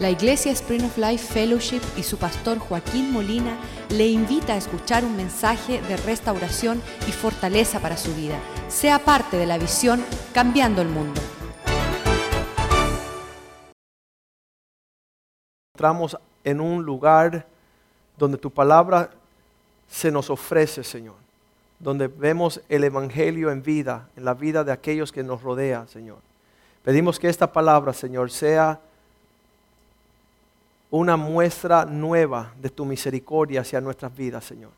La Iglesia Spring of Life Fellowship y su pastor Joaquín Molina le invita a escuchar un mensaje de restauración y fortaleza para su vida. Sea parte de la visión Cambiando el Mundo. Entramos en un lugar donde tu palabra se nos ofrece, Señor. Donde vemos el Evangelio en vida, en la vida de aquellos que nos rodean, Señor. Pedimos que esta palabra, Señor, sea una muestra nueva de tu misericordia hacia nuestras vidas, Señor.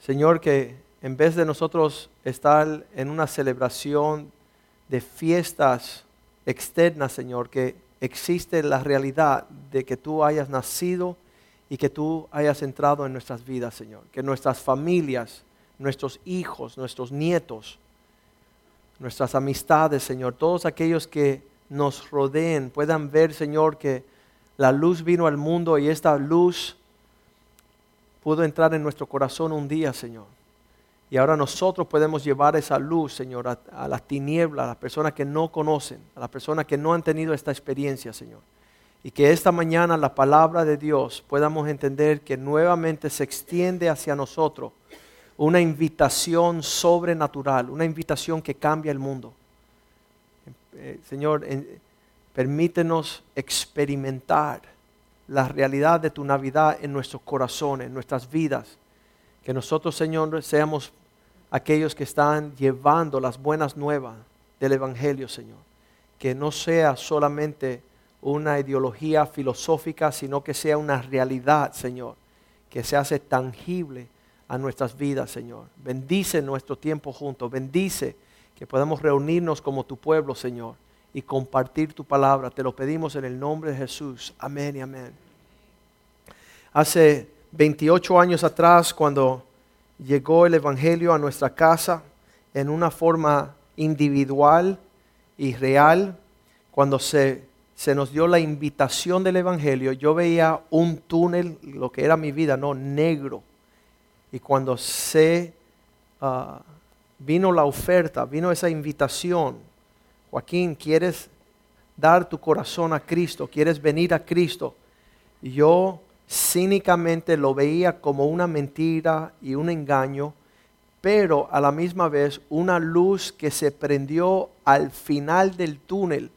Señor, que en vez de nosotros estar en una celebración de fiestas externas, Señor, que existe la realidad de que tú hayas nacido y que tú hayas entrado en nuestras vidas, Señor. Que nuestras familias, nuestros hijos, nuestros nietos, nuestras amistades, Señor, todos aquellos que nos rodeen puedan ver, Señor, que la luz vino al mundo y esta luz pudo entrar en nuestro corazón un día, Señor. Y ahora nosotros podemos llevar esa luz, Señor, a, las tinieblas, a las personas que no conocen, a las personas que no han tenido esta experiencia, Señor. Y que esta mañana la palabra de Dios podamos entender que nuevamente se extiende hacia nosotros una invitación sobrenatural, una invitación que cambia el mundo. Eh, Señor, Permítenos experimentar la realidad de tu Navidad en nuestros corazones, en nuestras vidas. Que nosotros, Señor, seamos aquellos que están llevando las buenas nuevas del Evangelio, Señor. Que no sea solamente una ideología filosófica, sino que sea una realidad, Señor, que se hace tangible a nuestras vidas, Señor. Bendice nuestro tiempo juntos, bendice que podamos reunirnos como tu pueblo, Señor y compartir tu palabra. Te lo pedimos en el nombre de Jesús. Amén y amén. Hace 28 años atrás, cuando llegó el Evangelio a nuestra casa en una forma individual y real, cuando se, se nos dio la invitación del Evangelio, yo veía un túnel, lo que era mi vida, no negro. Y cuando se ah, vino la oferta, vino esa invitación, Joaquín, ¿quieres dar tu corazón a Cristo? ¿Quieres venir a Cristo? Yo cínicamente lo veía como una mentira y un engaño, pero a la misma vez una luz que se prendió al final del túnel.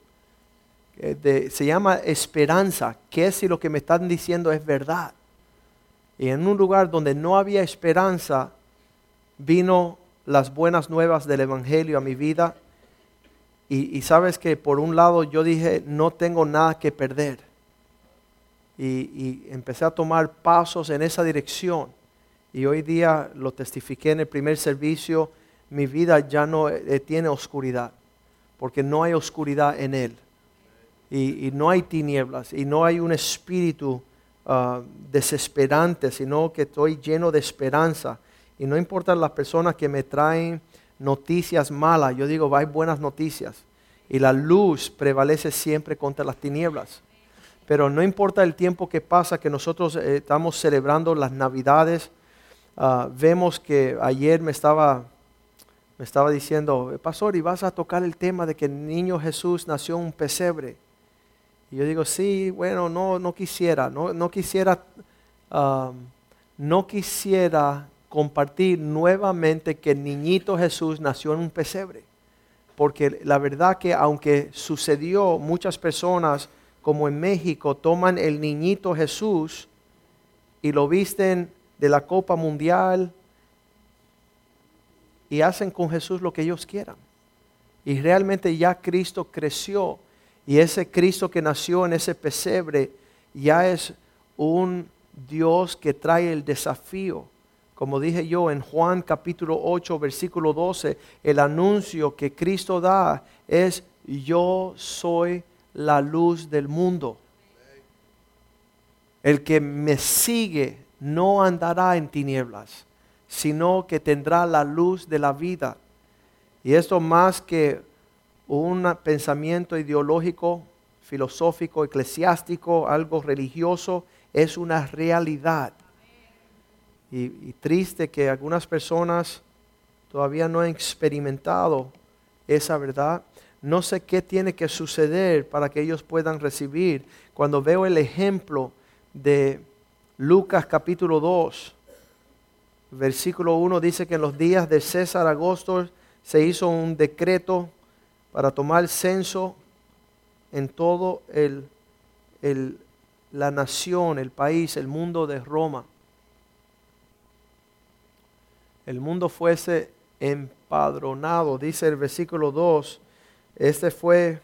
se llama esperanza, que si lo que me están diciendo es verdad. Y en un lugar donde no había esperanza, vino las buenas nuevas del Evangelio a mi vida y, sabes que por un lado yo dije, no tengo nada que perder. Y, empecé a tomar pasos en esa dirección. Y hoy día lo testifiqué en el primer servicio, mi vida ya no eh, tiene oscuridad, porque no hay oscuridad en él. Y, no hay tinieblas, y no hay un espíritu ah, desesperante, sino que estoy lleno de esperanza. Y no importa las personas que me traen noticias malas, yo digo, hay buenas noticias. Y la luz prevalece siempre contra las tinieblas. Pero no importa el tiempo que pasa, que nosotros eh, estamos celebrando las navidades, ah, vemos que ayer me estaba, me estaba diciendo, pastor, ¿y vas a tocar el tema de que el niño Jesús nació en un pesebre? Y yo digo, sí, bueno, no, no quisiera, no, no quisiera, ah, no quisiera compartir nuevamente que el niñito Jesús nació en un pesebre. Porque la verdad que aunque sucedió, muchas personas, como en México, toman el niñito Jesús y lo visten de la Copa Mundial y hacen con Jesús lo que ellos quieran. Y realmente ya Cristo creció y ese Cristo que nació en ese pesebre ya es un Dios que trae el desafío como dije yo en Juan capítulo 8, versículo 12, el anuncio que Cristo da es, yo soy la luz del mundo. El que me sigue no andará en tinieblas, sino que tendrá la luz de la vida. Y esto más que un pensamiento ideológico, filosófico, eclesiástico, algo religioso, es una realidad y, triste que algunas personas todavía no han experimentado esa verdad. no sé qué tiene que suceder para que ellos puedan recibir. Cuando veo el ejemplo de Lucas capítulo 2, versículo 1 dice que en los días de César Agosto se hizo un decreto para tomar censo en todo el, la nación, el país, el mundo de Roma. El mundo fuese empadronado, dice el versículo 2. Este fue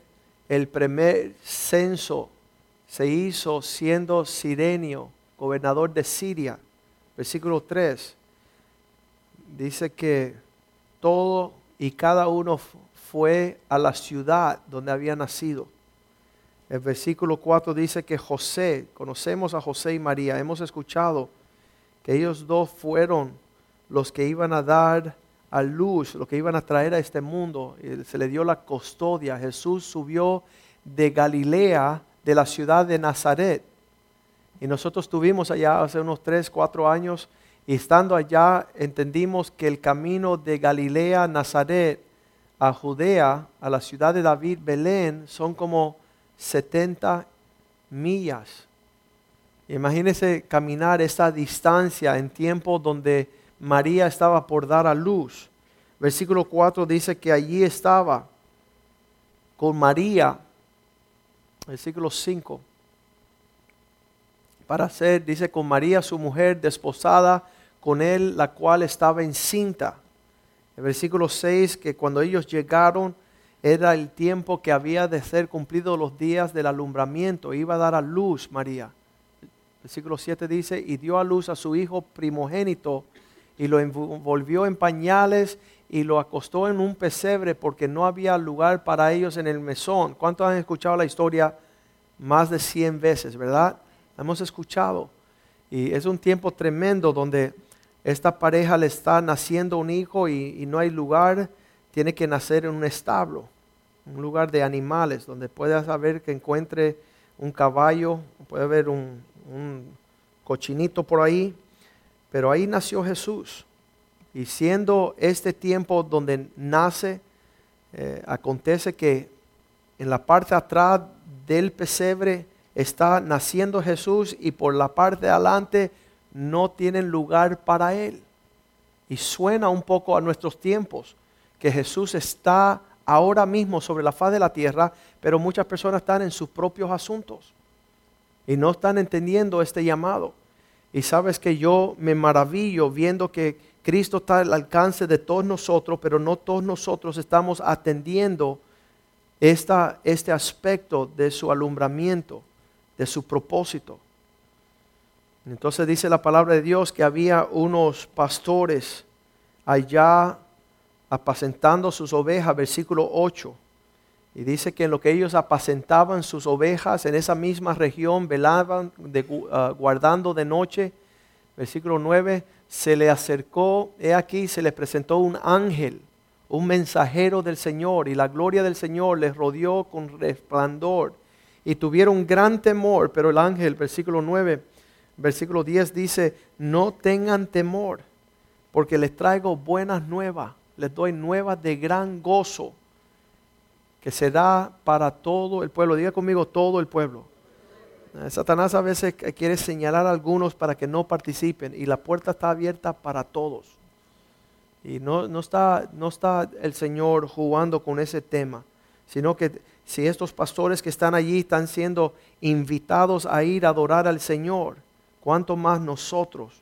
el primer censo, se hizo siendo Sirenio, gobernador de Siria. Versículo 3 dice que todo y cada uno fue a la ciudad donde había nacido. El versículo 4 dice que José, conocemos a José y María, hemos escuchado que ellos dos fueron los que iban a dar a luz, los que iban a traer a este mundo. Se le dio la custodia. Jesús subió de Galilea, de la ciudad de Nazaret. Y nosotros estuvimos allá hace unos 3, 4 años y estando allá entendimos que el camino de Galilea, Nazaret, a Judea, a la ciudad de David, Belén, son como 70 millas. Imagínense caminar esa distancia en tiempo donde María estaba por dar a luz. Versículo 4 dice que allí estaba con María. Versículo 5. Para ser, dice, con María su mujer desposada, con él la cual estaba encinta. El versículo 6, que cuando ellos llegaron, era el tiempo que había de ser cumplido los días del alumbramiento. Iba a dar a luz María. Versículo 7 dice, y dio a luz a su hijo primogénito y lo envolvió en pañales y lo acostó en un pesebre porque no había lugar para ellos en el mesón. ¿Cuántos han escuchado la historia? Más de 100 veces, ¿verdad? hemos escuchado. Y es un tiempo tremendo donde esta pareja le está naciendo un hijo y, no hay lugar, tiene que nacer en un establo, un lugar de animales, donde pueda saber que encuentre un caballo, puede haber un, cochinito por ahí, pero ahí nació Jesús. Y siendo este tiempo donde nace, eh, acontece que en la parte atrás del pesebre está naciendo Jesús y por la parte de adelante no tienen lugar para Él. Y suena un poco a nuestros tiempos, que Jesús está ahora mismo sobre la faz de la tierra, pero muchas personas están en sus propios asuntos y no están entendiendo este llamado. Y sabes que yo me maravillo viendo que Cristo está al alcance de todos nosotros, pero no todos nosotros estamos atendiendo esta, este aspecto de su alumbramiento, de su propósito. Entonces dice la palabra de Dios que había unos pastores allá apacentando sus ovejas, versículo 8. Y dice que en lo que ellos apacentaban sus ovejas en esa misma región, velaban ah, guardando de noche, versículo 9, se le acercó, he aquí, se le presentó un ángel, un mensajero del Señor, y la gloria del Señor les rodeó con resplandor. Y tuvieron gran temor, pero el ángel, versículo 9, versículo 10 dice, no tengan temor, porque les traigo buenas nuevas, les doy nuevas de gran gozo, que se da para todo el pueblo. Diga conmigo todo el pueblo. Eh, Satanás a veces quiere señalar a algunos para que no participen y la puerta está abierta para todos. Y no, no, está, no está el Señor jugando con ese tema, sino que si estos pastores que están allí están siendo invitados a ir a adorar al Señor, ¿Cuánto más nosotros?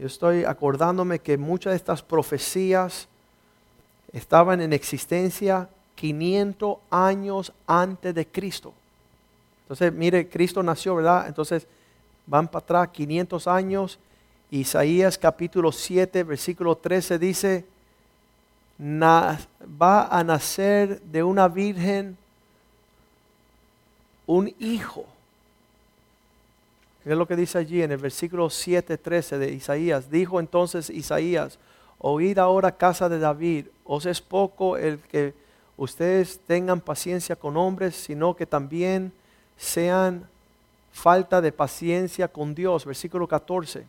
Yo estoy acordándome que muchas de estas profecías estaban en existencia 500 años antes de Cristo. Entonces, mire, Cristo nació, ¿verdad? Entonces, van para atrás 500 años. Isaías capítulo 7, versículo 13 dice, va a nacer de una virgen un hijo es lo que dice allí en el versículo 7, 13 de Isaías. Dijo entonces Isaías, oíd ahora casa de David, os es poco el que ustedes tengan paciencia con hombres, sino que también sean falta de paciencia con Dios. Versículo 14.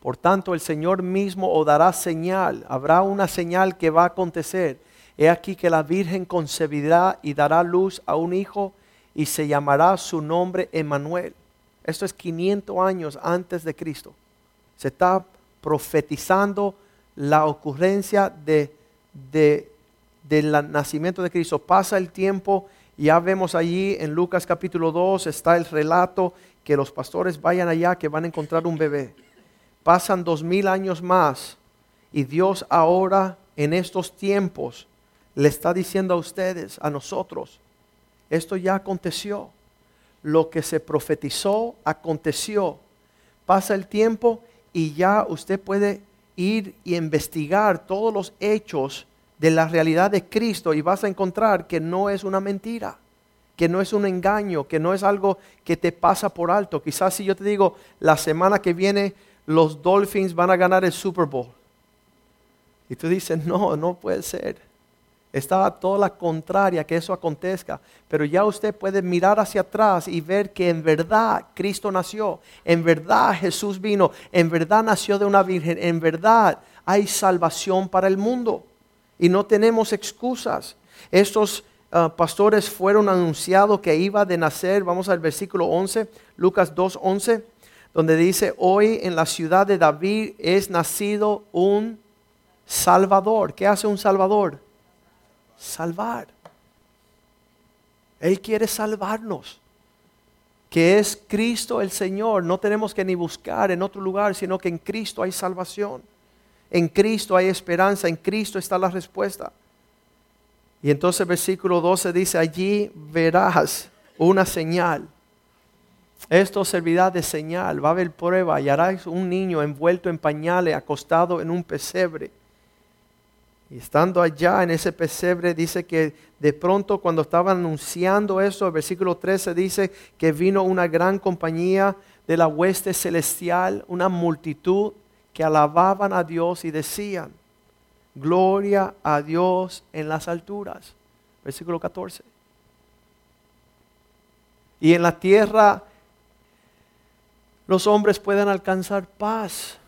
Por tanto, el Señor mismo os dará señal, habrá una señal que va a acontecer. He aquí que la Virgen concebirá y dará luz a un hijo y se llamará su nombre Emmanuel. Esto es 500 años antes de Cristo. Se está profetizando la ocurrencia de, del nacimiento de Cristo. Pasa el tiempo, ya vemos allí en Lucas capítulo 2 está el relato que los pastores vayan allá, que van a encontrar un bebé. Pasan dos mil años más y Dios ahora en estos tiempos le está diciendo a ustedes, a nosotros, esto ya aconteció. Lo que se profetizó aconteció. Pasa el tiempo y ya usted puede ir y investigar todos los hechos de la realidad de Cristo y vas a encontrar que no es una mentira, que no es un engaño, que no es algo que te pasa por alto. Quizás si yo te digo, la semana que viene los Dolphins van a ganar el Super Bowl. Y tú dices, no, no puede ser. Estaba toda la contraria que eso acontezca. Pero ya usted puede mirar hacia atrás y ver que en verdad Cristo nació. En verdad Jesús vino. En verdad nació de una virgen. En verdad hay salvación para el mundo. Y no tenemos excusas. Estos ah, pastores fueron anunciados que iba de nacer. Vamos al versículo 11, Lucas 2, 11, donde dice, hoy en la ciudad de David es nacido un Salvador. ¿Qué hace un Salvador? Salvar. Él quiere salvarnos. Que es Cristo el Señor. No tenemos que ni buscar en otro lugar, sino que en Cristo hay salvación. En Cristo hay esperanza. En Cristo está la respuesta. Y entonces versículo 12 dice, allí verás una señal. Esto servirá de señal. Va a haber prueba y harás un niño envuelto en pañales, acostado en un pesebre. Y estando allá en ese pesebre, dice que de pronto cuando estaban anunciando eso, el versículo 13 dice que vino una gran compañía de la hueste celestial, una multitud que alababan a Dios y decían, gloria a Dios en las alturas. Versículo 14. Y en la tierra los hombres pueden alcanzar paz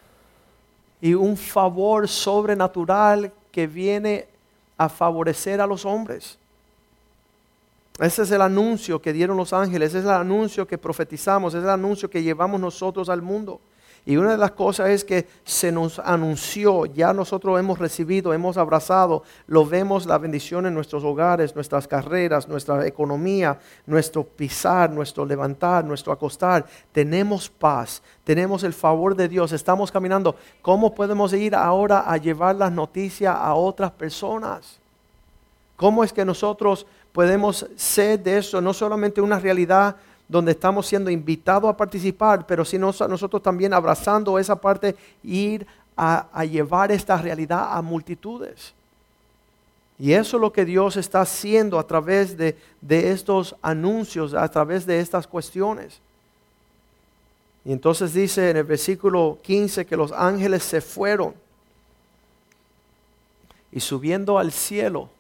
y un favor sobrenatural que viene a favorecer a los hombres. Ese es el anuncio que dieron los ángeles, ese es el anuncio que profetizamos, ese es el anuncio que llevamos nosotros al mundo. Y una de las cosas es que se nos anunció, ya nosotros hemos recibido, hemos abrazado, lo vemos la bendición en nuestros hogares, nuestras carreras, nuestra economía, nuestro pisar, nuestro levantar, nuestro acostar. Tenemos paz, tenemos el favor de Dios, estamos caminando. ¿Cómo podemos ir ahora a llevar las noticias a otras personas? ¿Cómo es que nosotros podemos ser de eso, no solamente una realidad donde estamos siendo invitados a participar, pero si nosotros también abrazando esa parte, ir a, llevar esta realidad a multitudes. Y eso es lo que Dios está haciendo a través de, de, estos anuncios, a través de estas cuestiones. Y entonces dice en el versículo 15 que los ángeles se fueron y subiendo al cielo,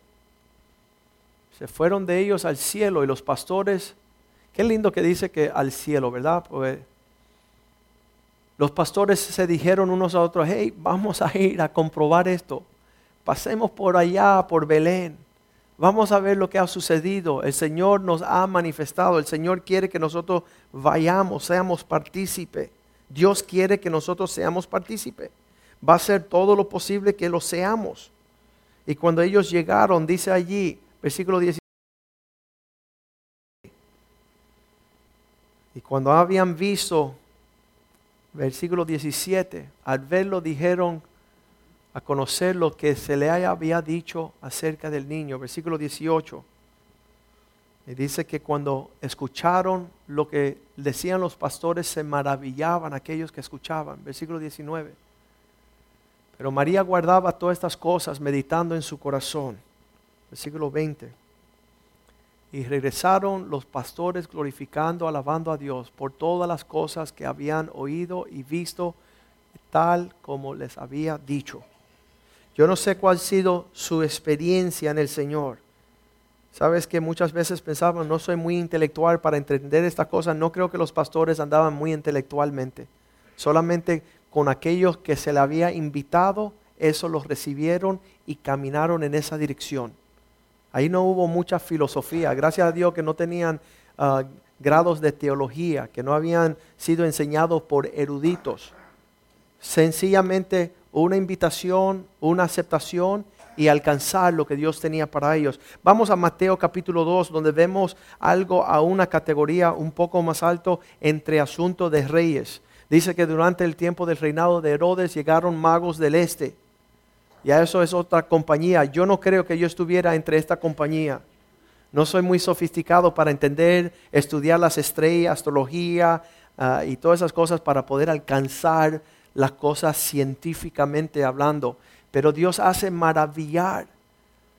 se fueron de ellos al cielo y los pastores Qué lindo que dice que al cielo, ¿verdad? Pues los pastores se dijeron unos a otros, hey, vamos a ir a comprobar esto. Pasemos por allá, por Belén. Vamos a ver lo que ha sucedido. El Señor nos ha manifestado. El Señor quiere que nosotros vayamos, seamos partícipe. Dios quiere que nosotros seamos partícipe. Va a hacer todo lo posible que lo seamos. Y cuando ellos llegaron, dice allí, versículo 17. Y cuando habían visto, versículo 17, al verlo dijeron a conocer lo que se le había dicho acerca del niño. Versículo 18. Y dice que cuando escucharon lo que decían los pastores, se maravillaban aquellos que escuchaban. Versículo 19. Pero María guardaba todas estas cosas meditando en su corazón. Versículo 20. Y regresaron los pastores glorificando, alabando a Dios por todas las cosas que habían oído y visto, tal como les había dicho. Yo no sé cuál ha sido su experiencia en el Señor. Sabes que muchas veces pensaban, no soy muy intelectual para entender estas cosas. No creo que los pastores andaban muy intelectualmente. Solamente con aquellos que se le había invitado eso los recibieron y caminaron en esa dirección. Ahí no hubo mucha filosofía. Gracias a Dios que no tenían ah, grados de teología, que no habían sido enseñados por eruditos. Sencillamente una invitación, una aceptación y alcanzar lo que Dios tenía para ellos. Vamos a Mateo capítulo 2, donde vemos algo a una categoría un poco más alto entre asuntos de reyes. Dice que durante el tiempo del reinado de Herodes llegaron magos del este. Y a eso es otra compañía. Yo no creo que yo estuviera entre esta compañía. No soy muy sofisticado para entender, estudiar las estrellas, astrología ah, y todas esas cosas para poder alcanzar las cosas científicamente hablando pero Dios hace maravillar.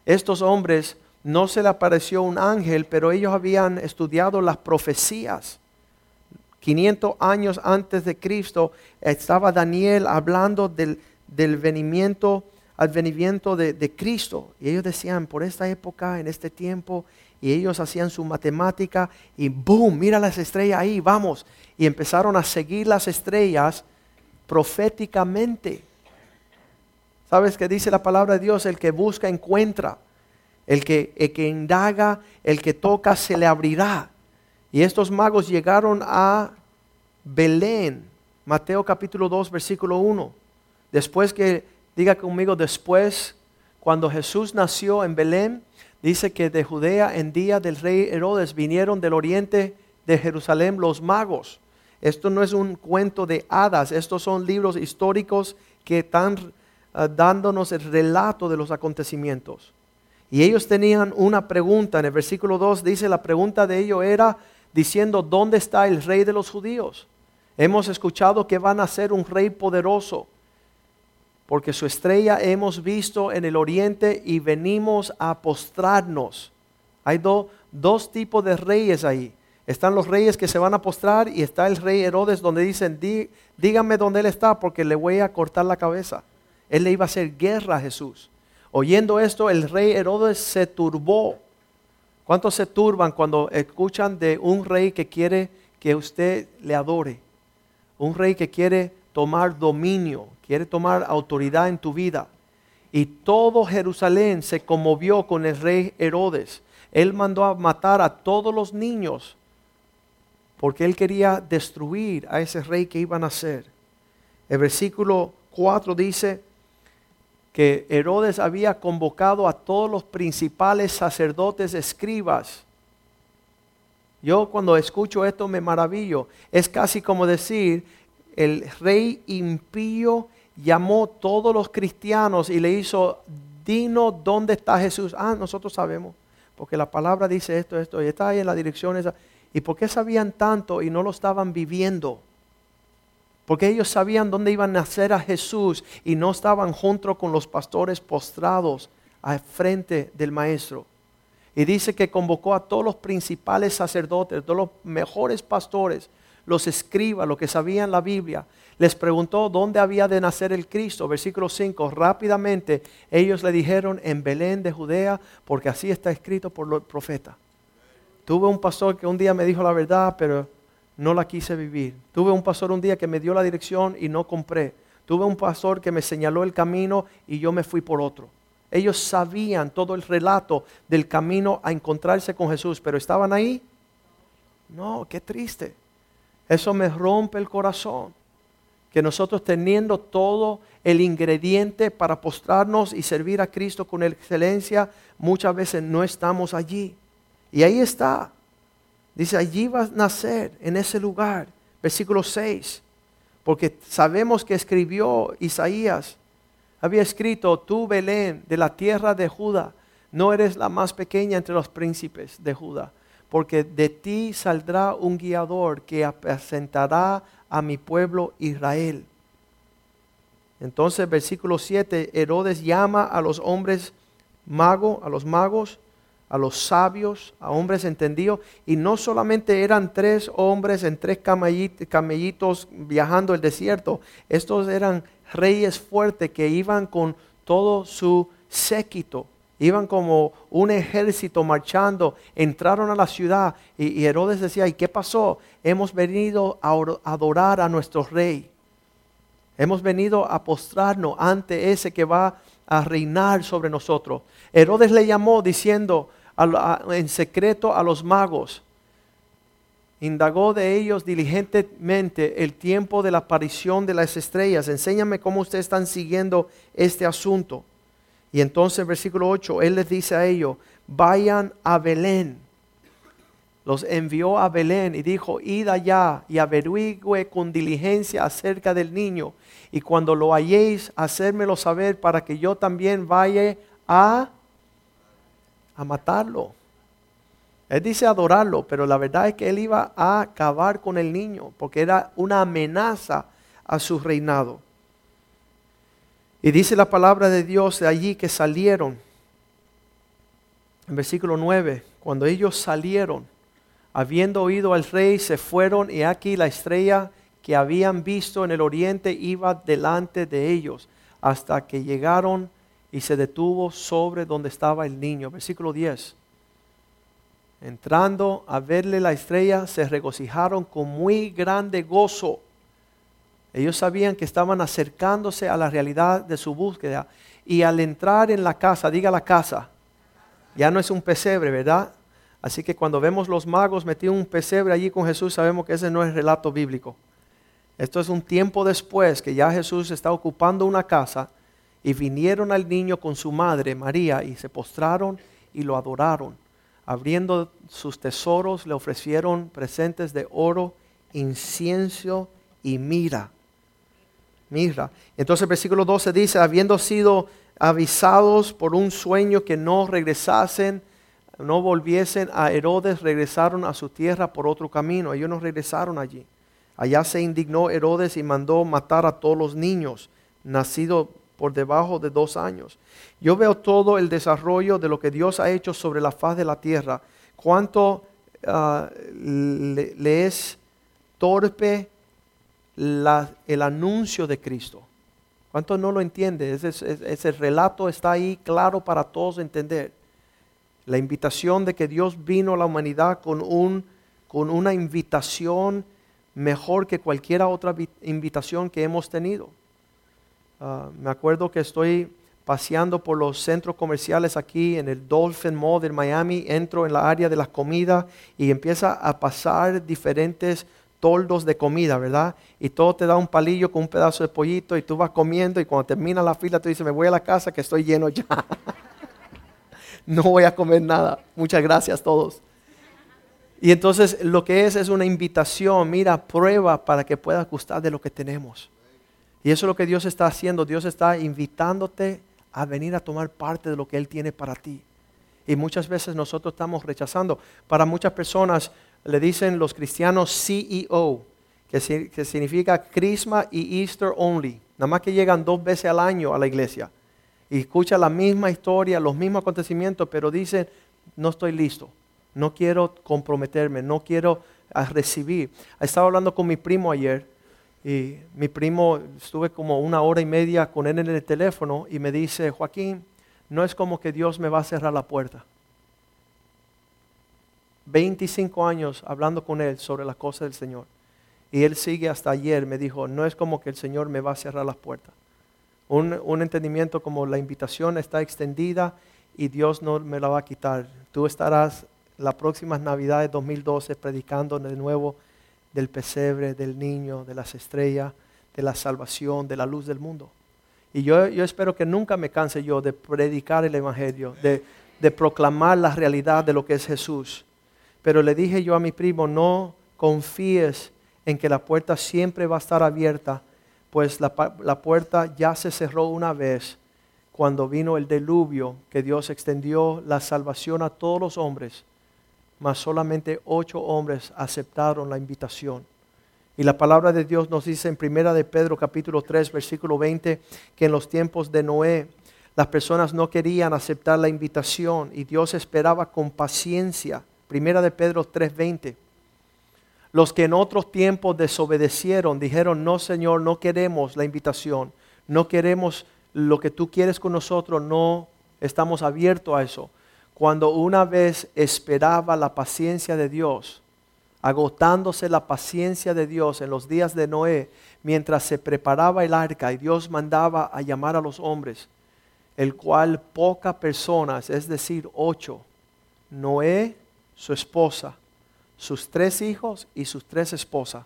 Estos hombres no se le apareció un ángel, pero ellos habían estudiado las profecías. 500 años antes de Cristo estaba Daniel hablando del, del venimiento, advenimiento de, de Cristo. Y ellos decían, por esta época, en este tiempo, y ellos hacían su matemática y boom, mira las estrellas ahí, vamos. Y empezaron a seguir las estrellas proféticamente. ¿Sabes qué dice la palabra de Dios? El que busca encuentra. El que, el que indaga, el que toca, se le abrirá. Y estos magos llegaron a Belén, Mateo capítulo 2, versículo 1. Después que, diga conmigo, después, cuando Jesús nació en Belén, dice que de Judea en día del rey Herodes vinieron del oriente de Jerusalén los magos. Esto no es un cuento de hadas, estos son libros históricos que están Ah, dándonos el relato de los acontecimientos. Y ellos tenían una pregunta, en el versículo 2 dice, la pregunta de ellos era diciendo, ¿dónde está el rey de los judíos? Hemos escuchado que van a ser un rey poderoso, porque su estrella hemos visto en el oriente y venimos a postrarnos. Hay dos tipos de reyes ahí. Están los reyes que se van a postrar y está el rey Herodes donde dicen, díganme dónde él está porque le voy a cortar la cabeza. Él le iba a hacer guerra a Jesús. Oyendo esto, el rey Herodes se turbó. ¿Cuántos se turban cuando escuchan de un rey que quiere que usted le adore? Un rey que quiere tomar dominio, quiere tomar autoridad en tu vida. Y todo Jerusalén se conmovió con el rey Herodes. Él mandó a matar a todos los niños porque él quería destruir a ese rey que iban a ser. El versículo 4 dice, que Herodes había convocado a todos los principales sacerdotes escribas. Yo cuando escucho esto me maravillo. Es casi como decir, el rey impío llamó a todos los cristianos y le hizo, dino dónde está Jesús. Ah, nosotros sabemos, porque la palabra dice esto, esto, y está ahí en la dirección esa. ¿Y por qué sabían tanto y no lo estaban viviendo? porque ellos sabían dónde iban a nacer a Jesús y no estaban junto con los pastores postrados al frente del maestro. Y dice que convocó a todos los principales sacerdotes, todos los mejores pastores, los escribas, los que sabían la Biblia. Les preguntó dónde había de nacer el Cristo. Versículo 5. Rápidamente ellos le dijeron en Belén de Judea, porque así está escrito por el profeta. Tuve un pastor que un día me dijo la verdad, pero no la quise vivir. Tuve un pastor un día que me dio la dirección y no compré. Tuve un pastor que me señaló el camino y yo me fui por otro. Ellos sabían todo el relato del camino a encontrarse con Jesús, pero ¿estaban ahí? No, qué triste. Eso me rompe el corazón. Que nosotros teniendo todo el ingrediente para postrarnos y servir a Cristo con excelencia, muchas veces no estamos allí. Y ahí está. Dice, allí va a nacer, en ese lugar. Versículo 6. Porque sabemos que escribió Isaías. Había escrito, tú Belén, de la tierra de Judá, no eres la más pequeña entre los príncipes de Judá, porque de ti saldrá un guiador que apacentará a mi pueblo Israel. Entonces, versículo 7, Herodes llama a los hombres magos, a los magos, a los sabios, a hombres entendidos, y no solamente eran tres hombres en tres camellitos viajando el desierto, estos eran reyes fuertes que iban con todo su séquito, iban como un ejército marchando, entraron a la ciudad y, Herodes decía, ¿y qué pasó? Hemos venido a adorar a nuestro rey. Hemos venido a postrarnos ante ese que va a reinar sobre nosotros. Herodes le llamó diciendo en secreto a los magos, indagó de ellos diligentemente el tiempo de la aparición de las estrellas. Enséñame cómo ustedes están siguiendo este asunto. Y entonces, versículo 8, él les dice a ellos, vayan a Belén. Los envió a Belén y dijo, id allá y averigüe con diligencia acerca del niño. Y cuando lo halléis, hacérmelo saber para que yo también vaya a, a matarlo. Él dice adorarlo, pero la verdad es que él iba a acabar con el niño, porque era una amenaza a su reinado. Y dice la palabra de Dios de allí que salieron, en versículo 9, cuando ellos salieron, habiendo oído al rey, se fueron y aquí la estrella que habían visto en el oriente iba delante de ellos hasta que llegaron y se detuvo sobre donde estaba el niño. Versículo 10. Entrando a verle la estrella, se regocijaron con muy grande gozo ellos sabían que estaban acercándose a la realidad de su búsqueda. Y al entrar en la casa, diga la casa, ya no es un pesebre, ¿verdad? Así que cuando vemos los magos metidos un pesebre allí con Jesús, sabemos que ese no es relato bíblico. Esto es un tiempo después que ya Jesús está ocupando una casa y vinieron al niño con su madre María y se postraron y lo adoraron. Abriendo sus tesoros le ofrecieron presentes de oro, incienso y mira. Entonces el versículo 12 dice, habiendo sido avisados por un sueño que no regresasen, no volviesen a Herodes, regresaron a su tierra por otro camino. Ellos no regresaron allí. Allá se indignó Herodes y mandó matar a todos los niños nacidos por debajo de dos años. Yo veo todo el desarrollo de lo que Dios ha hecho sobre la faz de la tierra. Cuánto ah, le es torpe el anuncio de Cristo. ¿Cuánto no lo entiende? Ese, relato está ahí claro para todos entender. La invitación de que Dios vino a la humanidad con, un, con una invitación mejor que cualquier otra invitación que hemos tenido. Ah, me acuerdo que estoy paseando por los centros comerciales aquí en el Dolphin Mall de Miami, entro en la área de las comidas y empieza a pasar diferentes toldos de comida, ¿verdad? Y todo te da un palillo con un pedazo de pollito y tú vas comiendo y cuando termina la fila tú dices, me voy a la casa que estoy lleno ya. no voy a comer nada. Muchas gracias a todos. Y entonces lo que es es una invitación, mira, prueba para que puedas gustar de lo que tenemos. Y eso es lo que Dios está haciendo. Dios está invitándote a venir a tomar parte de lo que Él tiene para ti. Y muchas veces nosotros estamos rechazando. Para muchas personas le dicen los cristianos CEO, que, significa Christmas y Easter only. Nada más que llegan dos veces al año a la iglesia y escuchan la misma historia, los mismos acontecimientos, pero dicen, no estoy listo, no quiero comprometerme, no quiero ah, recibir. Estaba hablando con mi primo ayer y mi primo, estuve como una hora y media con él en el teléfono y me dice, Joaquín, no es como que Dios me va a cerrar la puerta. 25 años hablando con él sobre las cosas del Señor. Y él sigue hasta ayer, me dijo, no es como que el Señor me va a cerrar las puertas. Un, entendimiento como la invitación está extendida y Dios no me la va a quitar. Tú estarás las próximas Navidades 2012 predicando de nuevo del pesebre, del niño, de las estrellas, de la salvación, de la luz del mundo. Y yo, yo espero que nunca me canse yo de predicar el Evangelio, de, de proclamar la realidad de lo que es Jesús pero le dije yo a mi primo, no confíes en que la puerta siempre va a estar abierta, pues la, puerta ya se cerró una vez cuando vino el diluvio, que Dios extendió la salvación a todos los hombres, mas solamente ocho hombres aceptaron la invitación. Y la palabra de Dios nos dice en Primera de Pedro capítulo 3 versículo 20 que en los tiempos de Noé las personas no querían aceptar la invitación y Dios esperaba con paciencia Primera de Pedro 3:20. Los que en otros tiempos desobedecieron, dijeron, no Señor, no queremos la invitación, no queremos lo que tú quieres con nosotros, no estamos abiertos a eso. Cuando una vez esperaba la paciencia de Dios, agotándose la paciencia de Dios en los días de Noé, mientras se preparaba el arca y Dios mandaba a llamar a los hombres, el cual pocas personas, es decir, ocho, Noé, su esposa, sus tres hijos y sus tres esposas,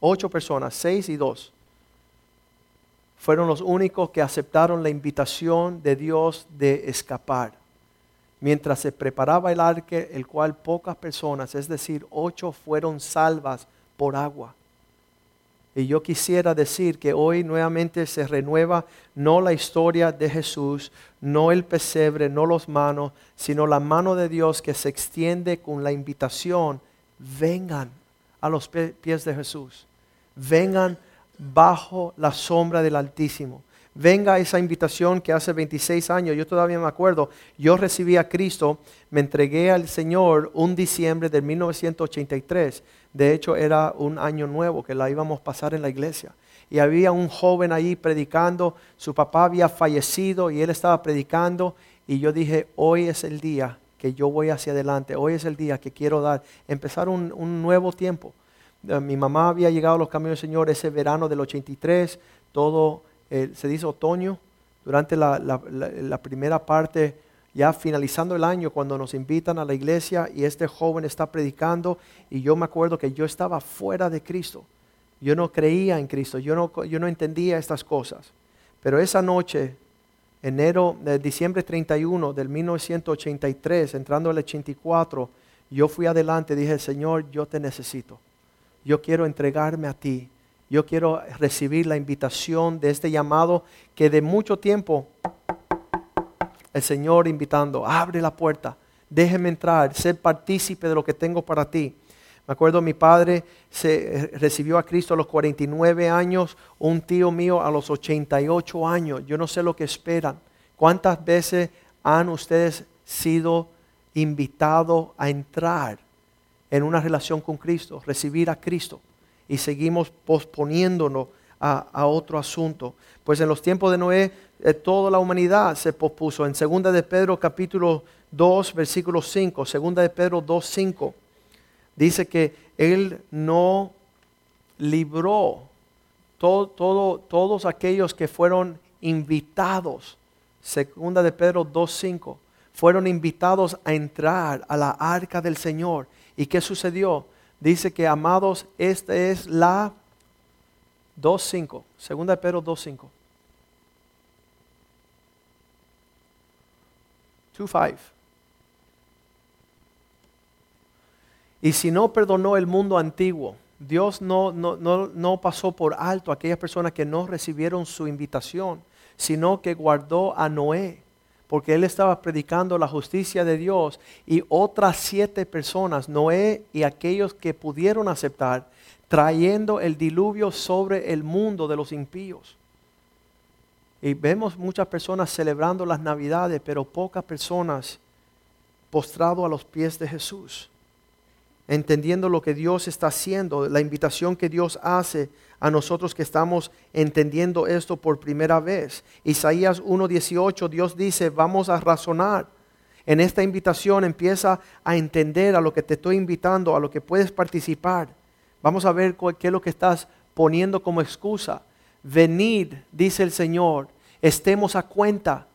ocho personas, seis y dos, fueron los únicos que aceptaron la invitación de Dios de escapar. Mientras se preparaba el arque, el cual pocas personas, es decir, ocho, fueron salvas por agua. Y yo quisiera decir que hoy nuevamente se renueva no la historia de Jesús, no el pesebre, no los manos, sino la mano de Dios que se extiende con la invitación, vengan a los pies de Jesús, vengan bajo la sombra del Altísimo. Venga esa invitación que hace 26 años, yo todavía me acuerdo, yo recibí a Cristo, me entregué al Señor un diciembre de 1983. De hecho, era un año nuevo que la íbamos a pasar en la iglesia. Y había un joven ahí predicando, su papá había fallecido y él estaba predicando. Y yo dije, hoy es el día que yo voy hacia adelante, hoy es el día que quiero dar, empezar un, nuevo tiempo. Eh, mi mamá había llegado a los caminos del Señor ese verano del 83, todo eh, se dice otoño, durante la, primera parte, ya finalizando el año, cuando nos invitan a la iglesia y este joven está predicando, y yo me acuerdo que yo estaba fuera de Cristo. Yo no creía en Cristo, yo no, yo no entendía estas cosas. Pero esa noche, enero, de diciembre 31 del 1983, entrando al 84, yo fui adelante y dije, Señor, yo te necesito yo quiero entregarme a ti. Yo quiero recibir la invitación de este llamado que de mucho tiempo el Señor invitando, abre la puerta, déjeme entrar, ser partícipe de lo que tengo para ti. Me acuerdo mi padre se eh, recibió a Cristo a los 49 años, un tío mío a los 88 años. Yo no sé lo que esperan. ¿Cuántas veces han ustedes sido invitados a entrar en una relación con Cristo, recibir a Cristo, y seguimos posponiéndonos a, otro asunto. Pues en los tiempos de Noé, toda la humanidad se pospuso. En 2 de Pedro capítulo 2, versículo 5, 2 de Pedro 2, 5, dice que Él no libró todo, todos aquellos que fueron invitados. Segunda de Pedro 2.5. Fueron invitados a entrar a la arca del Señor ¿Y qué sucedió? Dice que, amados, esta es la 2.5, segunda de Pedro 2.5. 2.5. Y si no perdonó el mundo antiguo, Dios no, no, no, no, pasó por alto a aquellas personas que no recibieron su invitación, sino que guardó a Noé porque él estaba predicando la justicia de Dios y otras siete personas, Noé y aquellos que pudieron aceptar, trayendo el diluvio sobre el mundo de los impíos. Y vemos muchas personas celebrando las navidades, pero pocas personas postrado a los pies de Jesús, entendiendo lo que Dios está haciendo, la invitación que Dios hace a nosotros que estamos entendiendo esto por primera vez. Isaías 1.18, Dios dice, vamos a razonar. En esta invitación empieza a entender a lo que te estoy invitando, a lo que puedes participar. Vamos a ver qué es lo que estás poniendo como excusa. Venid, dice el Señor, estemos a cuenta,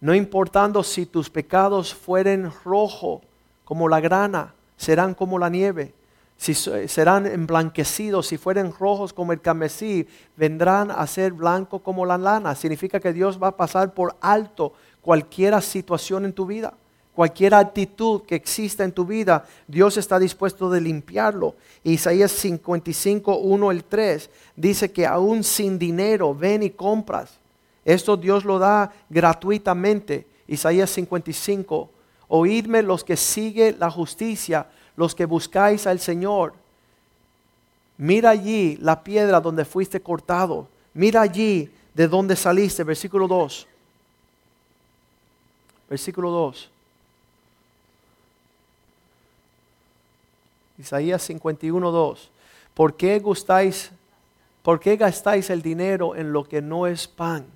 no importando si tus pecados fueren rojo como la grana, serán como la nieve si serán emblanquecidos, si fueren rojos como el camesí, vendrán a ser blancos como la lana. Significa que Dios va a pasar por alto cualquier situación en tu vida, cualquier actitud que exista en tu vida, Dios está dispuesto de limpiarlo. Isaías 55, 1 el 3 dice que aún sin dinero ven y compras. Esto Dios lo da gratuitamente. Isaías 55, oídme los que siguen la justicia los que buscáis al Señor, mira allí la piedra donde fuiste cortado, mira allí de donde saliste, versículo 2. Versículo 2. Isaías 51, 2. ¿Por qué gustáis, por qué gastáis el dinero en lo que no es pan?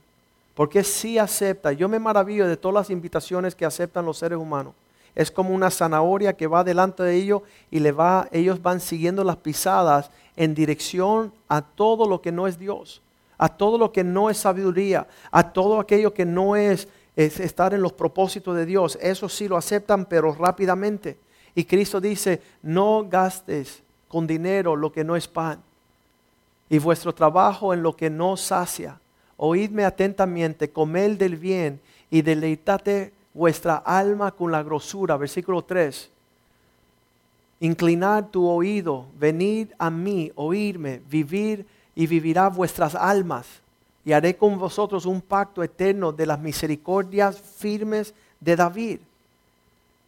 Porque si acepta. Yo me maravillo de todas las invitaciones que aceptan los seres humanos es como una zanahoria que va delante de ellos y le va, ellos van siguiendo las pisadas en dirección a todo lo que no es Dios, a todo lo que no es sabiduría, a todo aquello que no es, es estar en los propósitos de Dios. Eso sí lo aceptan, pero rápidamente. Y Cristo dice, no gastes con dinero lo que no es pan y vuestro trabajo en lo que no sacia. Oídme atentamente, comed del bien y deleitate vuestra alma con la grosura. Versículo 3. Inclinad tu oído, venid a mí, oírme, vivir y vivirá vuestras almas. Y haré con vosotros un pacto eterno de las misericordias firmes de David.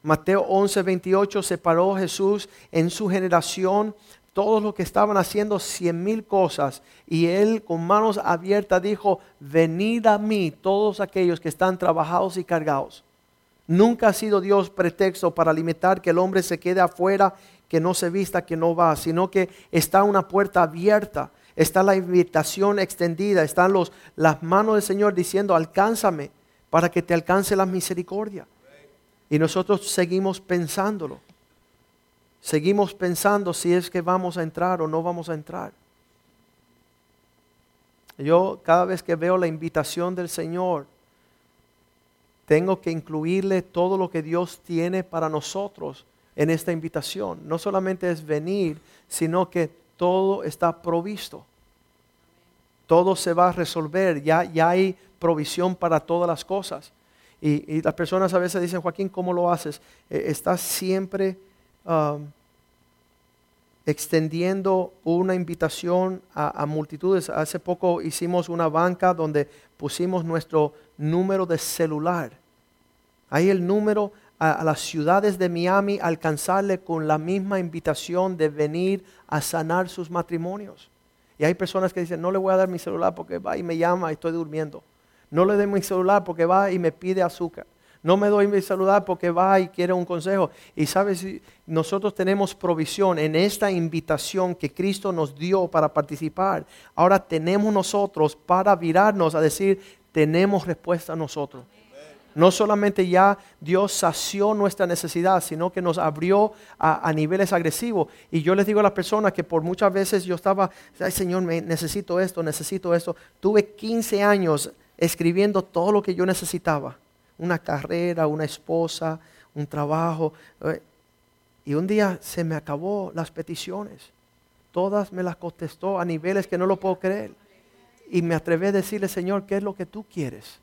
Mateo 11, 28 separó Jesús en su generación todos los que estaban haciendo cien mil cosas y él con manos abiertas dijo, venid a mí todos aquellos que están trabajados y cargados. Nunca ha sido Dios pretexto para limitar que el hombre se quede afuera, que no se vista, que no va, sino que está una puerta abierta, está la invitación extendida, están los, las manos del Señor diciendo, alcánzame para que te alcance la misericordia. Y nosotros seguimos pensándolo. Seguimos pensando si es que vamos a entrar o no vamos a entrar. Yo cada vez que veo la invitación del Señor, tengo que incluirle todo lo que Dios tiene para nosotros en esta invitación. No solamente es venir, sino que todo está provisto. Todo se va a resolver, ya, ya hay provisión para todas las cosas. Y, las personas a veces dicen, Joaquín, ¿cómo lo haces? Eh, estás siempre um, extendiendo una invitación a, multitudes. Hace poco hicimos una banca donde pusimos nuestro número de celular. Ahí el número a, a, las ciudades de Miami alcanzarle con la misma invitación de venir a sanar sus matrimonios. Y hay personas que dicen, no le voy a dar mi celular porque va y me llama y estoy durmiendo. No le doy mi celular porque va y me pide azúcar. No me doy mi celular porque va y quiere un consejo. Y sabes, nosotros tenemos provisión en esta invitación que Cristo nos dio para participar. Ahora tenemos nosotros para virarnos a decir, tenemos respuesta a nosotros. No solamente ya Dios sació nuestra necesidad, sino que nos abrió a, a, niveles agresivos. Y yo les digo a las personas que por muchas veces yo estaba, ay Señor, me necesito esto, necesito esto. Tuve 15 años escribiendo todo lo que yo necesitaba una carrera, una esposa, un trabajo. Eh, y un día se me acabó las peticiones. Todas me las contestó a niveles que no lo puedo creer. Y me atreví a decirle, Señor, ¿qué es lo que tú quieres?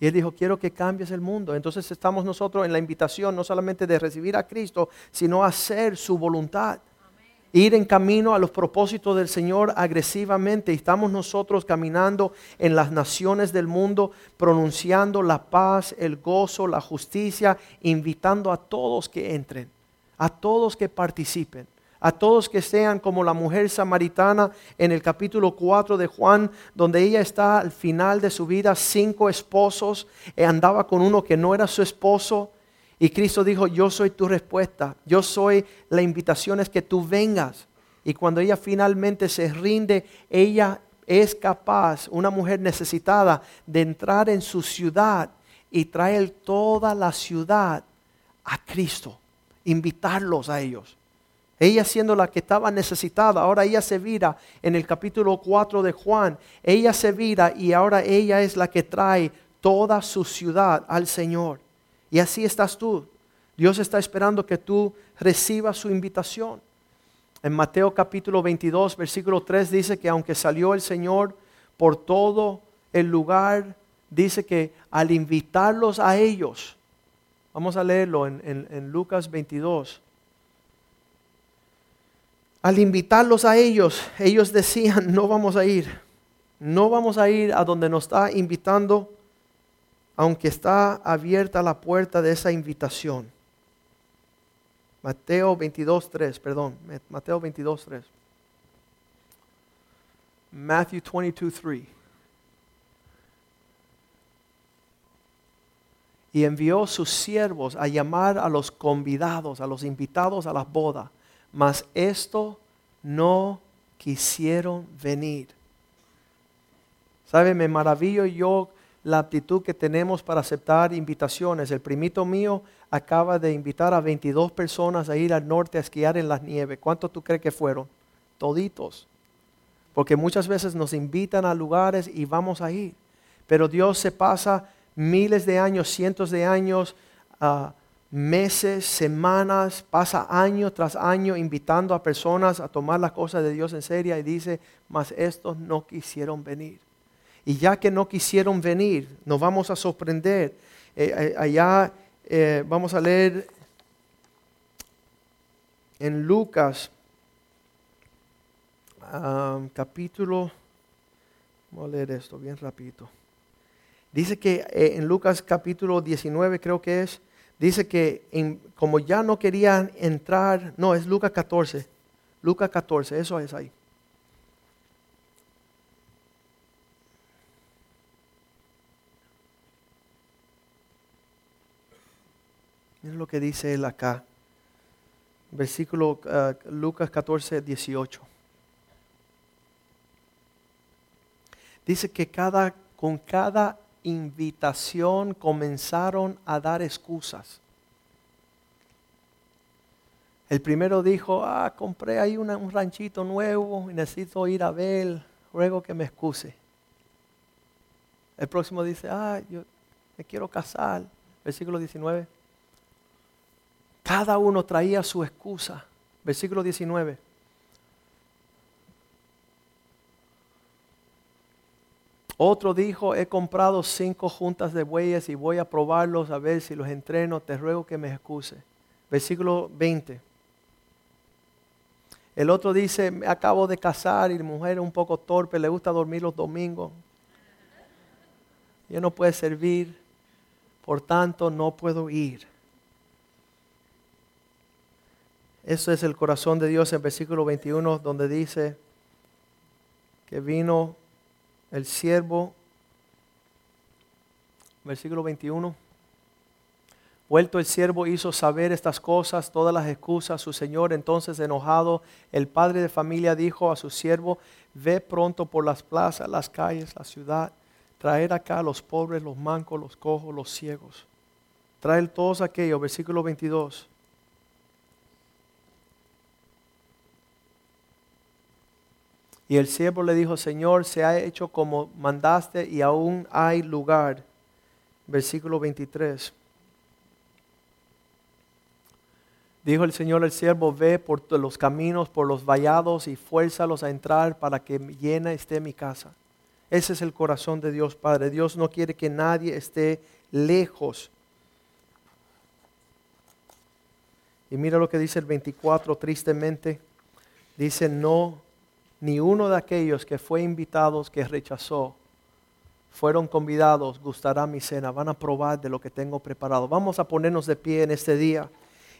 Y él dijo, quiero que cambies el mundo. Entonces estamos nosotros en la invitación no solamente de recibir a Cristo, sino hacer su voluntad ir en camino a los propósitos del Señor agresivamente. Estamos nosotros caminando en las naciones del mundo, pronunciando la paz, el gozo, la justicia, invitando a todos que entren, a todos que participen. A todos que sean como la mujer samaritana en el capítulo 4 de Juan, donde ella está al final de su vida, cinco esposos, y andaba con uno que no era su esposo, y Cristo dijo, yo soy tu respuesta, yo soy la invitación es que tú vengas. Y cuando ella finalmente se rinde, ella es capaz, una mujer necesitada, de entrar en su ciudad y traer toda la ciudad a Cristo, invitarlos a ellos. Ella siendo la que estaba necesitada, ahora ella se vira en el capítulo 4 de Juan, ella se vira y ahora ella es la que trae toda su ciudad al Señor. Y así estás tú. Dios está esperando que tú recibas su invitación. En Mateo capítulo 22, versículo 3 dice que aunque salió el Señor por todo el lugar, dice que al invitarlos a ellos, vamos a leerlo en, Lucas 22, al invitarlos a ellos, ellos decían, no vamos a ir, no vamos a ir a donde nos está invitando aunque está abierta la puerta de esa invitación. Mateo 22.3, perdón, Mateo 22.3. Matthew 22.3. Y envió sus siervos a llamar a los convidados, a los invitados a la boda, mas esto no quisieron venir. ¿Sabe? Me maravillo yo la aptitud que tenemos para aceptar invitaciones. El primito mío acaba de invitar a 22 personas a ir al norte a esquiar en la nieve. ¿Cuántos tú crees que fueron? Toditos. Porque muchas veces nos invitan a lugares y vamos a ir. Pero Dios se pasa miles de años, cientos de años, uh, meses, semanas, pasa año tras año invitando a personas a tomar las cosas de Dios en serio y dice, mas estos no quisieron venir. Y ya que no quisieron venir, nos vamos a sorprender. Eh, eh, allá eh, vamos a leer en Lucas capítulo, vamos a leer esto bien rapidito. Dice que en Lucas capítulo 19 creo que es, dice que como ya no querían entrar, no, es Lucas 14, Lucas 14, eso es ahí. Lo que dice él acá. Versículo uh, Lucas 14, 18. Dice que con cada invitación comenzaron a dar excusas. El primero dijo, ah, compré ahí un ranchito nuevo y necesito ir a ver, ruego que me excuse. El próximo dice, ah, yo me quiero casar. Versículo 19. Cada uno traía su excusa. Versículo 19. Otro dijo, he comprado cinco juntas de bueyes y voy a probarlos a ver si los entreno, te ruego que me excuse. Versículo 20. El otro dice, me acabo de casar y la mujer es un poco torpe, le gusta dormir los domingos. Ya no puede servir, por tanto no puedo ir. Eso es el corazón de Dios en versículo 21, donde dice que vino el siervo, versículo 21. Vuelto el siervo hizo saber estas cosas, todas las excusas. Su señor entonces enojado, el padre de familia dijo a su siervo, ve pronto por las plazas, las calles, la ciudad, traer acá a los pobres, los mancos, los cojos, los ciegos. Trae todos aquellos, versículo 22. Y el siervo le dijo, Señor, se ha hecho como mandaste y aún hay lugar. Versículo 23. Dijo el Señor al siervo, ve por los caminos, por los vallados y fuérzalos a entrar para que llena esté mi casa. Ese es el corazón de Dios Padre. Dios no quiere que nadie esté lejos. Y mira lo que dice el 24 tristemente. Dice, no ni uno de aquellos que fue invitados que rechazó fueron convidados, gustará mi cena, van a probar de lo que tengo preparado. Vamos a ponernos de pie en este día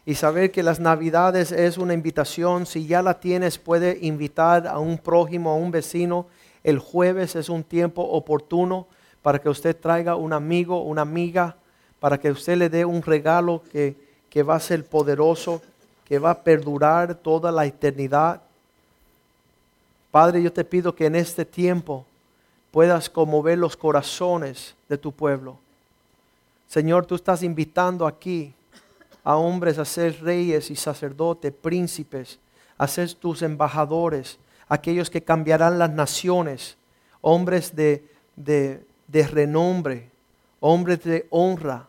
y saber que las navidades es una invitación. Si ya la tienes, puede invitar a un prójimo, a un vecino. El jueves es un tiempo oportuno para que usted traiga un amigo, una amiga, para que usted le dé un regalo que, que va a ser poderoso, que va a perdurar toda la eternidad. Padre, yo te pido que en este tiempo puedas conmover los corazones de tu pueblo. Señor, tú estás invitando aquí a hombres a ser reyes y sacerdotes, príncipes, a ser tus embajadores, aquellos que cambiarán las naciones, hombres de, de, renombre, hombres de honra.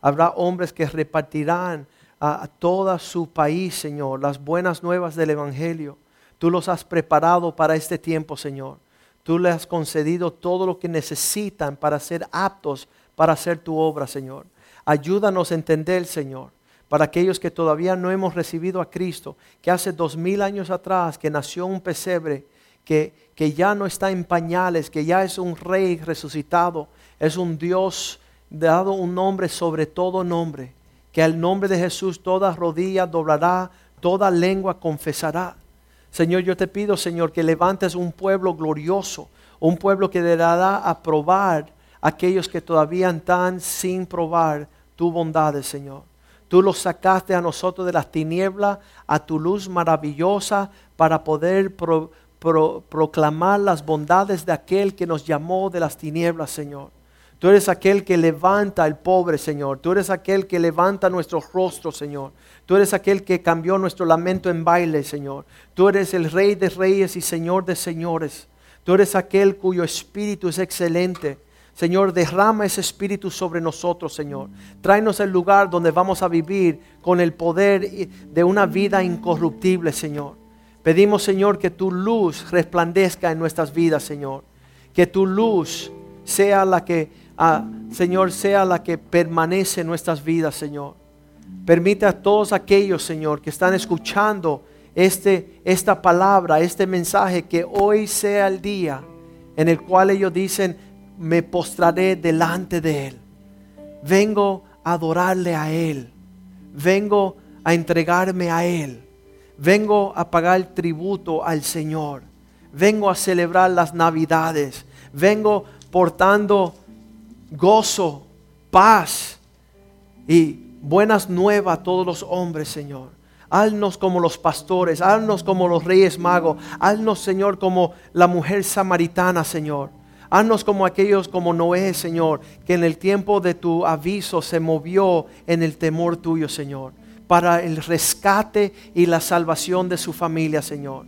Habrá hombres que repartirán a, a todo su país, Señor, las buenas nuevas del Evangelio. Tú los has preparado para este tiempo, Señor. Tú les has concedido todo lo que necesitan para ser aptos para hacer tu obra, Señor. Ayúdanos a entender, Señor, para aquellos que todavía no hemos recibido a Cristo, que hace dos mil años atrás, que nació un pesebre, que, que ya no está en pañales, que ya es un rey resucitado, es un Dios dado un nombre sobre todo nombre, que al nombre de Jesús toda rodilla doblará, toda lengua confesará. Señor, yo te pido, Señor, que levantes un pueblo glorioso, un pueblo que dará a probar a aquellos que todavía están sin probar tu bondad, Señor. Tú los sacaste a nosotros de las tinieblas a tu luz maravillosa para poder proclamar las bondades de aquel que nos llamó de las tinieblas, Señor. Tú eres aquel que levanta al pobre, Señor. Tú eres aquel que levanta nuestros rostros, Señor. Tú eres aquel que cambió nuestro lamento en baile, Señor. Tú eres el Rey de Reyes y Señor de Señores. Tú eres aquel cuyo espíritu es excelente. Señor, derrama ese espíritu sobre nosotros, Señor. Tráenos el lugar donde vamos a vivir con el poder de una vida incorruptible, Señor. Pedimos, Señor, que tu luz resplandezca en nuestras vidas, Señor. Que tu luz sea la que Señor, sea la que permanece en nuestras vidas, Señor. Permite a todos aquellos, Señor, que están escuchando este, esta palabra, este mensaje, que hoy sea el día en el cual ellos dicen, me postraré delante de Él. Vengo a adorarle a Él. Vengo a entregarme a Él. Vengo a pagar tributo al Señor. Vengo a celebrar las navidades. Vengo portando gozo, paz y buenas nuevas a todos los hombres, Señor. Haznos como los pastores, haznos como los reyes magos, haznos, Señor, como la mujer samaritana, Señor. Haznos como aquellos como Noé, Señor, que en el tiempo de tu aviso se movió en el temor tuyo, Señor, para el rescate y la salvación de su familia, Señor.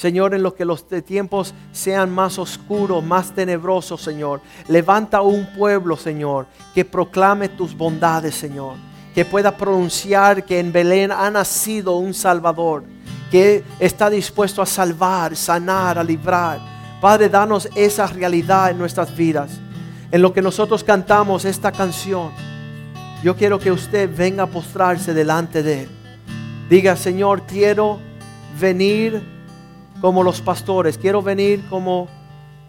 Señor, en lo que los tiempos sean más oscuros, más tenebrosos, Señor. Levanta un pueblo, Señor, que proclame tus bondades, Señor. Que pueda pronunciar que en Belén ha nacido un Salvador, que está dispuesto a salvar, sanar, a librar. Padre, danos esa realidad en nuestras vidas. En lo que nosotros cantamos esta canción, yo quiero que usted venga a postrarse delante de Él. Diga, Señor, quiero venir como los pastores, quiero venir como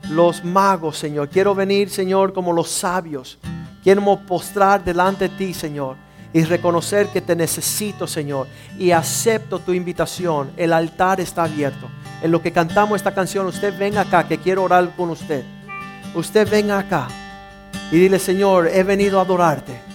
los magos, Señor. Quiero venir, Señor, como los sabios. Quiero postrar delante de ti, Señor, y reconocer que te necesito, Señor. Y acepto tu invitación. El altar está abierto. En lo que cantamos esta canción, usted venga acá, que quiero orar con usted. Usted venga acá y dile, Señor, he venido a adorarte.